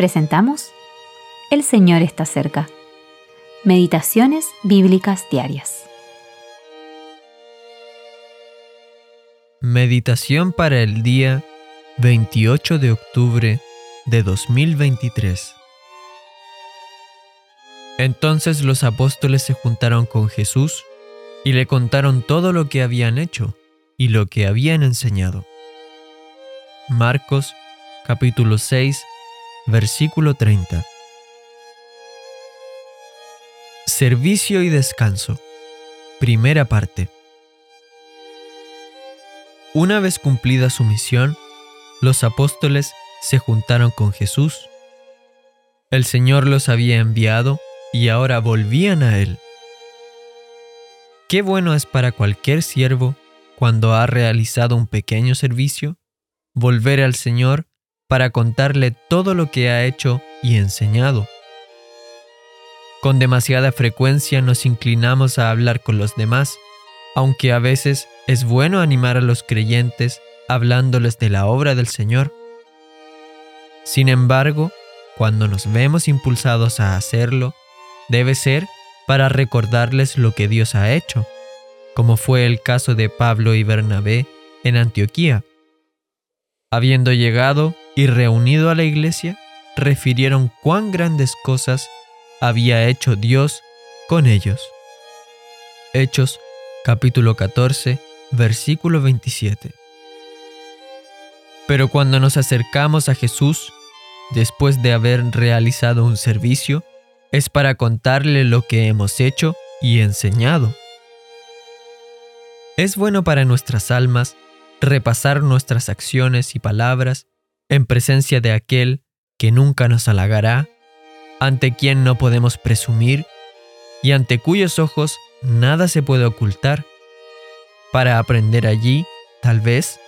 presentamos El Señor está cerca. Meditaciones Bíblicas Diarias. Meditación para el día 28 de octubre de 2023. Entonces los apóstoles se juntaron con Jesús y le contaron todo lo que habían hecho y lo que habían enseñado. Marcos capítulo 6 versículo 30. Servicio y descanso. Primera parte. Una vez cumplida su misión, los apóstoles se juntaron con Jesús. El Señor los había enviado y ahora volvían a Él. Qué bueno es para cualquier siervo, cuando ha realizado un pequeño servicio, volver al Señor para contarle todo lo que ha hecho y enseñado. Con demasiada frecuencia nos inclinamos a hablar con los demás, aunque a veces es bueno animar a los creyentes hablándoles de la obra del Señor. Sin embargo, cuando nos vemos impulsados a hacerlo, debe ser para recordarles lo que Dios ha hecho, como fue el caso de Pablo y Bernabé en Antioquía. Habiendo llegado y reunido a la iglesia, refirieron cuán grandes cosas había hecho Dios con ellos. Hechos capítulo 14, versículo 27. Pero cuando nos acercamos a Jesús, después de haber realizado un servicio, es para contarle lo que hemos hecho y enseñado. Es bueno para nuestras almas repasar nuestras acciones y palabras en presencia de aquel que nunca nos halagará, ante quien no podemos presumir y ante cuyos ojos nada se puede ocultar, para aprender allí, tal vez,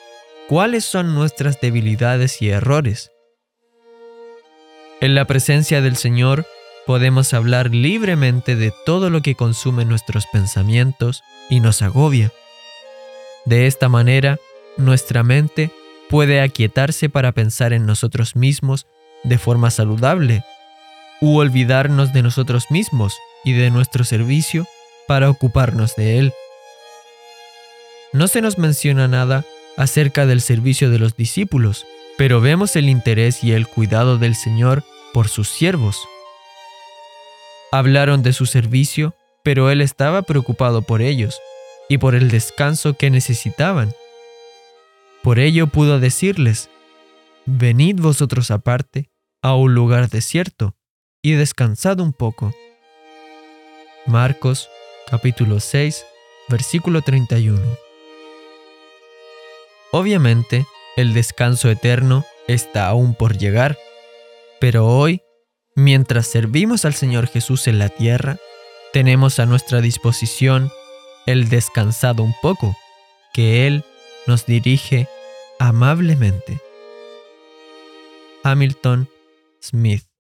cuáles son nuestras debilidades y errores. En la presencia del Señor podemos hablar libremente de todo lo que consume nuestros pensamientos y nos agobia. De esta manera, nuestra mente puede aquietarse para pensar en nosotros mismos de forma saludable, u olvidarnos de nosotros mismos y de nuestro servicio para ocuparnos de él. No se nos menciona nada acerca del servicio de los discípulos, pero vemos el interés y el cuidado del Señor por sus siervos. Hablaron de su servicio, pero Él estaba preocupado por ellos y por el descanso que necesitaban. Por ello pudo decirles, Venid vosotros aparte a un lugar desierto y descansad un poco. Marcos capítulo 6 versículo 31. Obviamente, el descanso eterno está aún por llegar, pero hoy, mientras servimos al Señor Jesús en la tierra, tenemos a nuestra disposición el descansado un poco, que Él nos dirige amablemente. Hamilton Smith